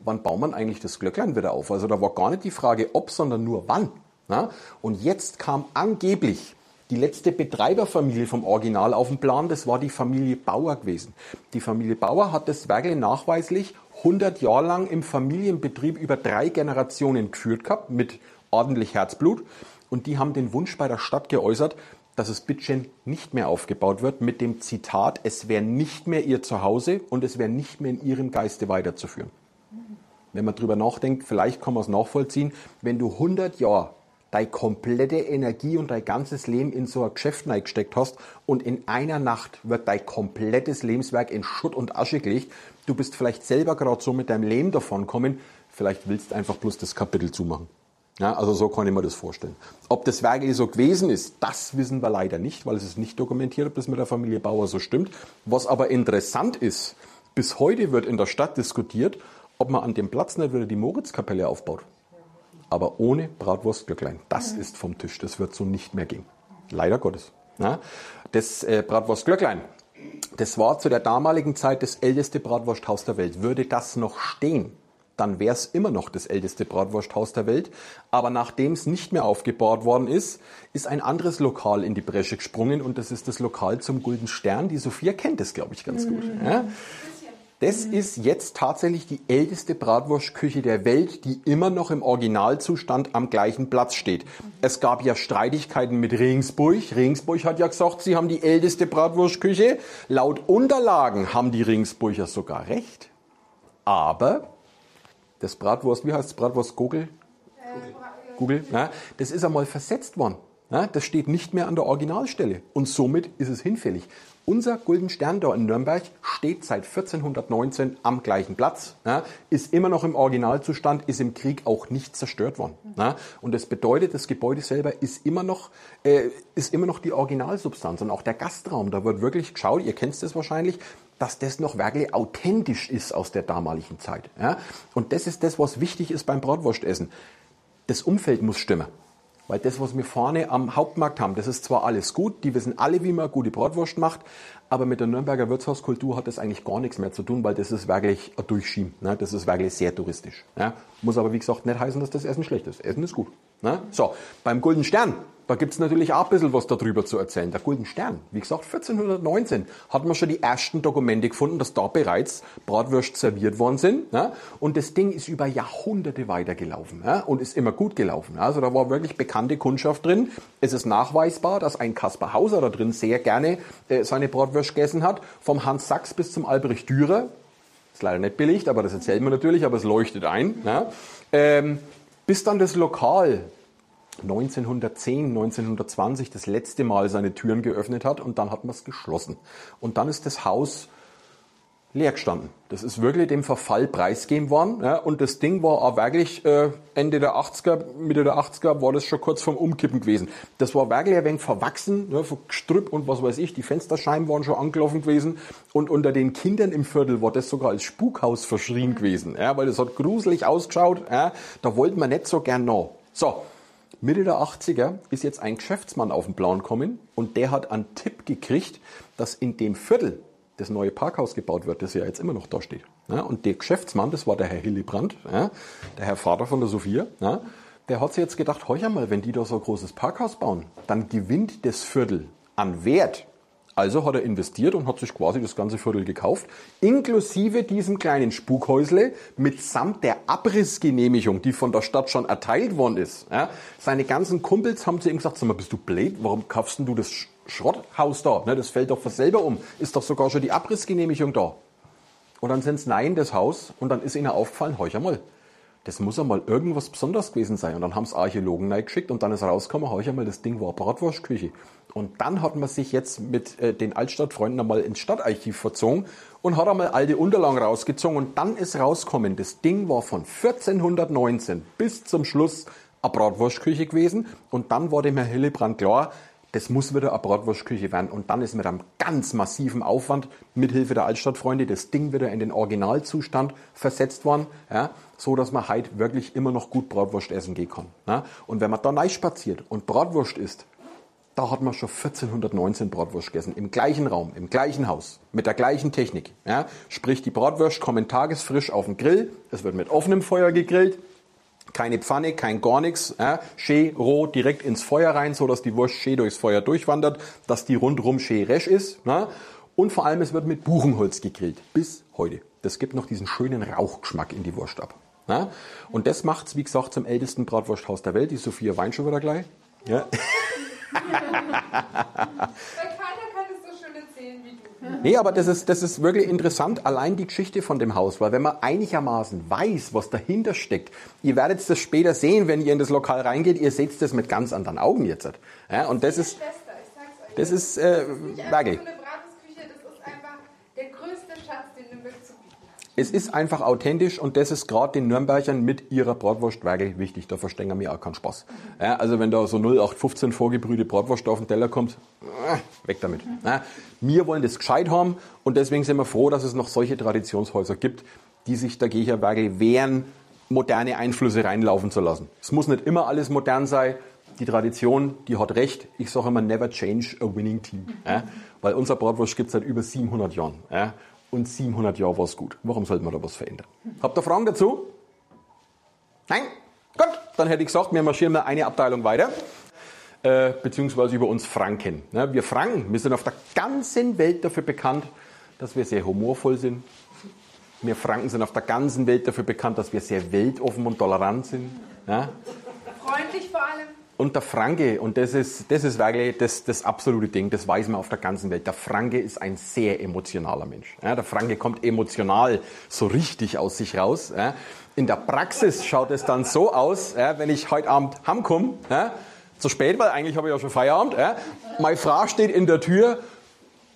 wann baut man eigentlich das Glöcklein wieder auf? Also da war gar nicht die Frage ob, sondern nur wann. Ja. Und jetzt kam angeblich die letzte Betreiberfamilie vom Original auf dem Plan, das war die Familie Bauer gewesen. Die Familie Bauer hat das Werkel nachweislich 100 Jahre lang im Familienbetrieb über drei Generationen geführt gehabt, mit ordentlich Herzblut. Und die haben den Wunsch bei der Stadt geäußert, dass es Bitchen nicht mehr aufgebaut wird, mit dem Zitat, es wäre nicht mehr ihr Zuhause und es wäre nicht mehr in ihrem Geiste weiterzuführen. Wenn man drüber nachdenkt, vielleicht kann man es nachvollziehen, wenn du 100 Jahre deine komplette Energie und dein ganzes Leben in so ein Geschäft gesteckt hast und in einer Nacht wird dein komplettes Lebenswerk in Schutt und Asche gelegt. Du bist vielleicht selber gerade so mit deinem Leben davon kommen, vielleicht willst du einfach bloß das Kapitel zumachen. Ja, also so kann ich mir das vorstellen. Ob das wirklich so gewesen ist, das wissen wir leider nicht, weil es ist nicht dokumentiert, ob das mit der Familie Bauer so stimmt. Was aber interessant ist, bis heute wird in der Stadt diskutiert, ob man an dem Platz nicht wieder die Moritzkapelle aufbaut aber ohne Bratwurstglöcklein. Das mhm. ist vom Tisch. Das wird so nicht mehr gehen. Leider Gottes. Ja? Das äh, Bratwurstglöcklein, das war zu der damaligen Zeit das älteste Bratwursthaus der Welt. Würde das noch stehen, dann wäre es immer noch das älteste Bratwursthaus der Welt. Aber nachdem es nicht mehr aufgebaut worden ist, ist ein anderes Lokal in die Bresche gesprungen und das ist das Lokal zum Gulden Stern. Die Sophia kennt es, glaube ich, ganz mhm. gut. Ja? Das ist jetzt tatsächlich die älteste Bratwurstküche der Welt, die immer noch im Originalzustand am gleichen Platz steht. Es gab ja Streitigkeiten mit Regensburg. Regensburg hat ja gesagt, sie haben die älteste Bratwurstküche. Laut Unterlagen haben die Regensburger sogar recht. Aber das Bratwurst, wie heißt es, Bratwurst Google? Google, ja, das ist einmal versetzt worden. Ja, das steht nicht mehr an der Originalstelle und somit ist es hinfällig. Unser Golden Stern da in Nürnberg steht seit 1419 am gleichen Platz, ja, ist immer noch im Originalzustand, ist im Krieg auch nicht zerstört worden. Ja, und das bedeutet, das Gebäude selber ist immer noch, äh, ist immer noch die Originalsubstanz und auch der Gastraum, da wird wirklich geschaut, ihr kennt es wahrscheinlich, dass das noch wirklich authentisch ist aus der damaligen Zeit. Ja? Und das ist das, was wichtig ist beim Bratwurstessen. Das Umfeld muss stimmen. Weil das, was wir vorne am Hauptmarkt haben, das ist zwar alles gut, die wissen alle, wie man gute Bratwurst macht, aber mit der Nürnberger Wirtshauskultur hat das eigentlich gar nichts mehr zu tun, weil das ist wirklich ein Durchschieben. Ne? Das ist wirklich sehr touristisch. Ja? Muss aber, wie gesagt, nicht heißen, dass das Essen schlecht ist. Essen ist gut. Ne? So, beim Golden Stern, da gibt's natürlich auch ein bisschen was darüber zu erzählen. Der Golden Stern, wie gesagt, 1419 hat man schon die ersten Dokumente gefunden, dass da bereits Bratwürste serviert worden sind. Ja? Und das Ding ist über Jahrhunderte weitergelaufen ja? und ist immer gut gelaufen. Also da war wirklich bekannte Kundschaft drin. Es ist nachweisbar, dass ein Kaspar Hauser da drin sehr gerne äh, seine Bratwürste gegessen hat. Vom Hans Sachs bis zum Albrecht Dürer. Ist leider nicht belegt, aber das erzählt man natürlich, aber es leuchtet ein. Ja? Ähm, bis dann das Lokal 1910, 1920 das letzte Mal seine Türen geöffnet hat und dann hat man es geschlossen. Und dann ist das Haus leer gestanden. Das ist wirklich dem Verfall preisgegeben worden. Ja, und das Ding war auch wirklich äh, Ende der 80er, Mitte der 80er war das schon kurz vorm Umkippen gewesen. Das war wirklich ein wenig verwachsen, ja, von Gestrüpp und was weiß ich. Die Fensterscheiben waren schon angelaufen gewesen. Und unter den Kindern im Viertel war das sogar als Spukhaus verschrien gewesen. Ja, weil das hat gruselig ausgeschaut. Ja, da wollten wir nicht so gern noch. So, Mitte der 80er ist jetzt ein Geschäftsmann auf den Plan gekommen und der hat einen Tipp gekriegt, dass in dem Viertel das neue Parkhaus gebaut wird, das ja jetzt immer noch da steht. und der Geschäftsmann, das war der Herr Hillebrand, der Herr Vater von der Sophia, der hat sich jetzt gedacht, heuer mal, wenn die da so ein großes Parkhaus bauen, dann gewinnt das Viertel an Wert also hat er investiert und hat sich quasi das ganze Viertel gekauft, inklusive diesem kleinen Spukhäusle mitsamt der Abrissgenehmigung, die von der Stadt schon erteilt worden ist. Ja, seine ganzen Kumpels haben zu ihm gesagt, sag mal, bist du blöd? Warum kaufst denn du das Schrotthaus da? Ne, das fällt doch von selber um. Ist doch sogar schon die Abrissgenehmigung da. Und dann sind sie nein, das Haus. Und dann ist ihnen aufgefallen, heuch einmal, das muss einmal irgendwas Besonderes gewesen sein. Und dann haben es Archäologen geschickt und dann ist rausgekommen, heuch einmal, das Ding war Bratwurstküche. Und dann hat man sich jetzt mit äh, den Altstadtfreunden einmal ins Stadtarchiv verzogen und hat einmal alte Unterlagen rausgezogen und dann ist rausgekommen, das Ding war von 1419 bis zum Schluss eine Bratwurstküche gewesen und dann war dem Herr Hillebrand klar, das muss wieder eine Bratwurstküche werden. Und dann ist mit einem ganz massiven Aufwand mithilfe der Altstadtfreunde das Ding wieder in den Originalzustand versetzt worden, ja, so dass man heute wirklich immer noch gut Bratwurst essen gehen kann. Ja. Und wenn man da neu spaziert und Bratwurst isst, da hat man schon 1419 Bratwurst gegessen, im gleichen Raum, im gleichen Haus, mit der gleichen Technik. Ja? Sprich, die Bratwurst kommen tagesfrisch auf den Grill, es wird mit offenem Feuer gegrillt, keine Pfanne, kein gar nichts, ja? schön roh direkt ins Feuer rein, so dass die Wurst schön durchs Feuer durchwandert, dass die rundrum schön resch ist. Ja? Und vor allem, es wird mit Buchenholz gegrillt, bis heute. Das gibt noch diesen schönen Rauchgeschmack in die Wurst ab. Ja? Und das macht's, wie gesagt, zum ältesten Bratwursthaus der Welt. Die Sophia weint schon wieder gleich. Ja. (laughs) Nee, aber das ist, das ist wirklich interessant, allein die Geschichte von dem Haus, weil wenn man einigermaßen weiß, was dahinter steckt, ihr werdet das später sehen, wenn ihr in das Lokal reingeht, ihr seht das mit ganz anderen Augen jetzt. Ja, und das ist, das ist äh, wirklich. Es ist einfach authentisch und das ist gerade den Nürnbergern mit ihrer Bratwurst wirklich wichtig. Da verstehen wir mir auch keinen Spaß. Ja, also wenn da so 0815 vorgebrühte Bratwurst auf den Teller kommt, äh, weg damit. Ja, wir wollen das gescheit haben und deswegen sind wir froh, dass es noch solche Traditionshäuser gibt, die sich dagegen wirklich wehren, moderne Einflüsse reinlaufen zu lassen. Es muss nicht immer alles modern sein. Die Tradition, die hat recht. Ich sage immer, never change a winning team. Ja, weil unser Bratwurst gibt es seit über 700 Jahren. Ja, und 700 Jahre war es gut. Warum sollte man da was verändern? Habt ihr Fragen dazu? Nein? Gut, dann hätte ich gesagt, wir marschieren mal eine Abteilung weiter. Äh, beziehungsweise über uns Franken. Ja, wir Franken, wir sind auf der ganzen Welt dafür bekannt, dass wir sehr humorvoll sind. Wir Franken sind auf der ganzen Welt dafür bekannt, dass wir sehr weltoffen und tolerant sind. Ja? Freundlich vor allem. Und der Franke, und das ist, das ist wirklich das, das absolute Ding, das weiß man auf der ganzen Welt. Der Franke ist ein sehr emotionaler Mensch. Ja, der Franke kommt emotional so richtig aus sich raus. Ja. In der Praxis schaut es dann so aus, ja, wenn ich heute Abend heimkomme, ja, zu spät, weil eigentlich habe ich ja schon Feierabend. Ja. Meine Frau steht in der Tür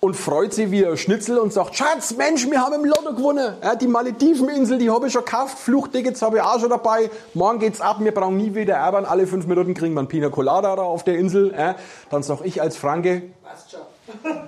und freut sich wie ein Schnitzel und sagt, Schatz, Mensch, wir haben im Lotto gewonnen. Ja, die Malediveninsel, die habe ich schon gekauft, Fluchttickets habe ich auch schon dabei. Morgen geht's ab, wir brauchen nie wieder erben. Alle fünf Minuten kriegen wir einen Pina Colada da auf der Insel. Ja, dann sag ich als Franke, passt schon. (laughs)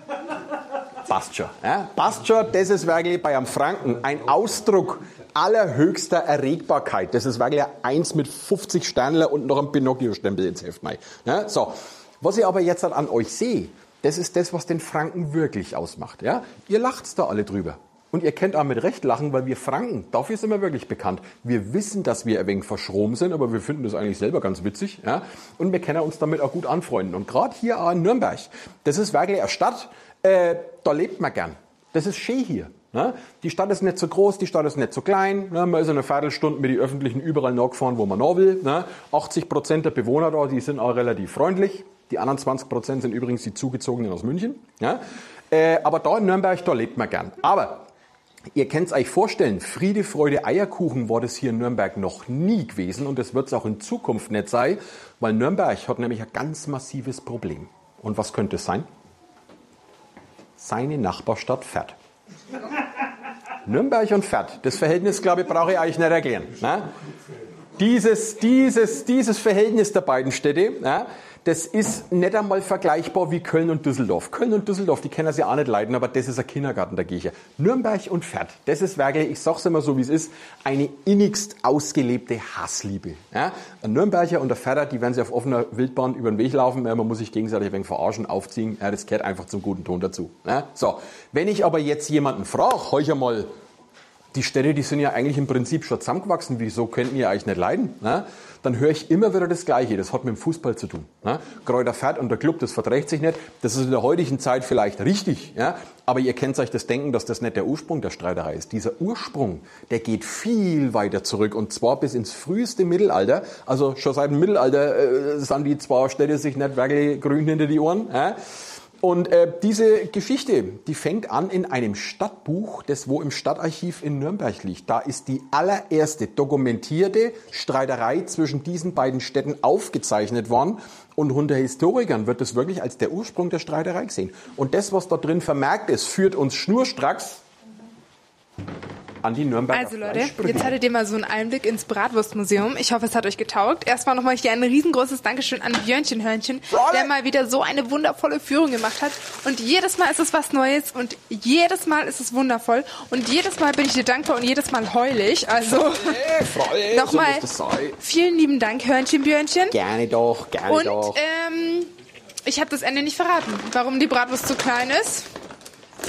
passt schon. Ja, passt schon, das ist wirklich bei einem Franken ein Ausdruck allerhöchster Erregbarkeit. Das ist wirklich eins mit 50 Sternler und noch ein Pinocchio-Stempel ins Heft. Ja, so. Was ich aber jetzt an euch sehe, das ist das, was den Franken wirklich ausmacht. Ja? Ihr lacht da alle drüber. Und ihr kennt auch mit Recht lachen, weil wir Franken, dafür sind wir wirklich bekannt. Wir wissen, dass wir ein wenig verschroben sind, aber wir finden das eigentlich selber ganz witzig. Ja? Und wir können uns damit auch gut anfreunden. Und gerade hier auch in Nürnberg, das ist wirklich eine Stadt, äh, da lebt man gern. Das ist schön hier. Ne? Die Stadt ist nicht so groß, die Stadt ist nicht so klein. Ne? Man ist eine Viertelstunde mit den Öffentlichen überall nachgefahren, wo man noch will. Ne? 80 Prozent der Bewohner da, die sind auch relativ freundlich. Die anderen 20 Prozent sind übrigens die Zugezogenen aus München. Ja? Äh, aber da in Nürnberg, da lebt man gern. Aber Ihr könnt es euch vorstellen, Friede, Freude, Eierkuchen war das hier in Nürnberg noch nie gewesen und das wird es auch in Zukunft nicht sein, weil Nürnberg hat nämlich ein ganz massives Problem. Und was könnte es sein? Seine Nachbarstadt Fährt. (laughs) Nürnberg und Fährt, das Verhältnis, glaube ich, brauche ich eigentlich nicht erklären. Ne? Dieses, dieses, dieses Verhältnis der beiden Städte, ne? Das ist nicht einmal vergleichbar wie Köln und Düsseldorf. Köln und Düsseldorf, die kennen sie auch nicht leiden, aber das ist ein Kindergarten der Kirche. Nürnberg und Pferd, das ist wirklich, ich sag's immer so wie es ist, eine innigst ausgelebte Hassliebe. Ja? Ein Nürnberger und der Pferder, die werden sich auf offener Wildbahn über den Weg laufen, ja, man muss sich gegenseitig wenig verarschen, aufziehen, ja, das gehört einfach zum guten Ton dazu. Ja? So, wenn ich aber jetzt jemanden frage, heute mal, die Städte, die sind ja eigentlich im Prinzip schon zusammengewachsen, wieso könnten ihr eigentlich nicht leiden? Ne? Dann höre ich immer wieder das Gleiche, das hat mit dem Fußball zu tun. Ne? Kräuter Pferd und der Club, das verträgt sich nicht. Das ist in der heutigen Zeit vielleicht richtig, ja? aber ihr kennt euch das Denken, dass das nicht der Ursprung der Streiterei ist. Dieser Ursprung, der geht viel weiter zurück und zwar bis ins früheste Mittelalter. Also schon seit dem Mittelalter äh, sind die zwei Städte sich nicht wirklich grün hinter die Ohren. Ja? Und äh, diese Geschichte, die fängt an in einem Stadtbuch, das wo im Stadtarchiv in Nürnberg liegt. Da ist die allererste dokumentierte Streiterei zwischen diesen beiden Städten aufgezeichnet worden. Und unter Historikern wird das wirklich als der Ursprung der Streiterei gesehen. Und das, was da drin vermerkt ist, führt uns schnurstracks an die Nürnberger Also Leute, jetzt hattet ihr mal so einen Einblick ins Bratwurstmuseum. Ich hoffe, es hat euch getaugt. Erstmal nochmal hier ein riesengroßes Dankeschön an Björnchen Hörnchen, der mal wieder so eine wundervolle Führung gemacht hat. Und jedes Mal ist es was Neues und jedes Mal ist es wundervoll. Und jedes Mal bin ich dir dankbar und jedes Mal heulig. Also (laughs) nochmal vielen lieben Dank, Hörnchen Björnchen. Gerne doch, gerne und, doch. Ähm, ich habe das Ende nicht verraten, warum die Bratwurst zu klein ist.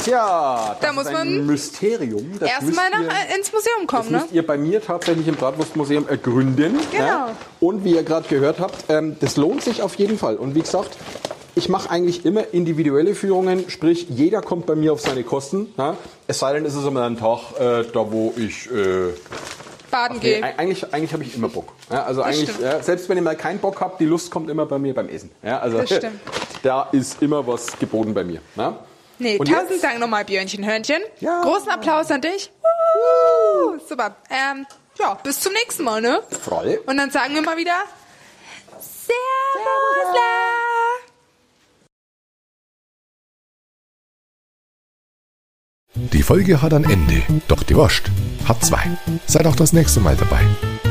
Tja, das da muss ist ein man Mysterium. Das Erstmal ihr- nach, ins Museum kommen, Das ne? müsst ihr bei mir tatsächlich im Bratwurstmuseum ergründen. Genau. Ja? Und wie ihr gerade gehört habt, ähm, das lohnt sich auf jeden Fall. Und wie gesagt, ich mache eigentlich immer individuelle Führungen, sprich jeder kommt bei mir auf seine Kosten. Ja? Es sei denn, es ist immer ein Tag, äh, da wo ich... Äh, Baden nee, gehen. eig- eigentlich eigentlich habe ich immer Bock. Ja, also eigentlich, stimmt. ja, selbst wenn ich mal keinen Bock habe, die Lust kommt immer bei mir beim Essen. Also Das stimmt. (laughs) da ist immer was geboten bei mir. Nee, Und tausend jetzt? Dank nochmal, Björnchen Hörnchen. Ja. Großen Applaus an dich. Uh, super. Ähm, ja, bis zum nächsten Mal, ne? Freu. Und dann sagen wir mal wieder Servusla. Die Folge hat ein Ende, doch die Wurst hat zwei. Seid auch das nächste Mal dabei.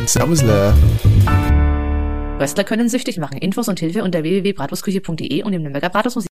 Servus, Röstler können süchtig machen. Infos und Hilfe unter www.bratwurstküche.de und im Nürnberger Bratwurstmuseum.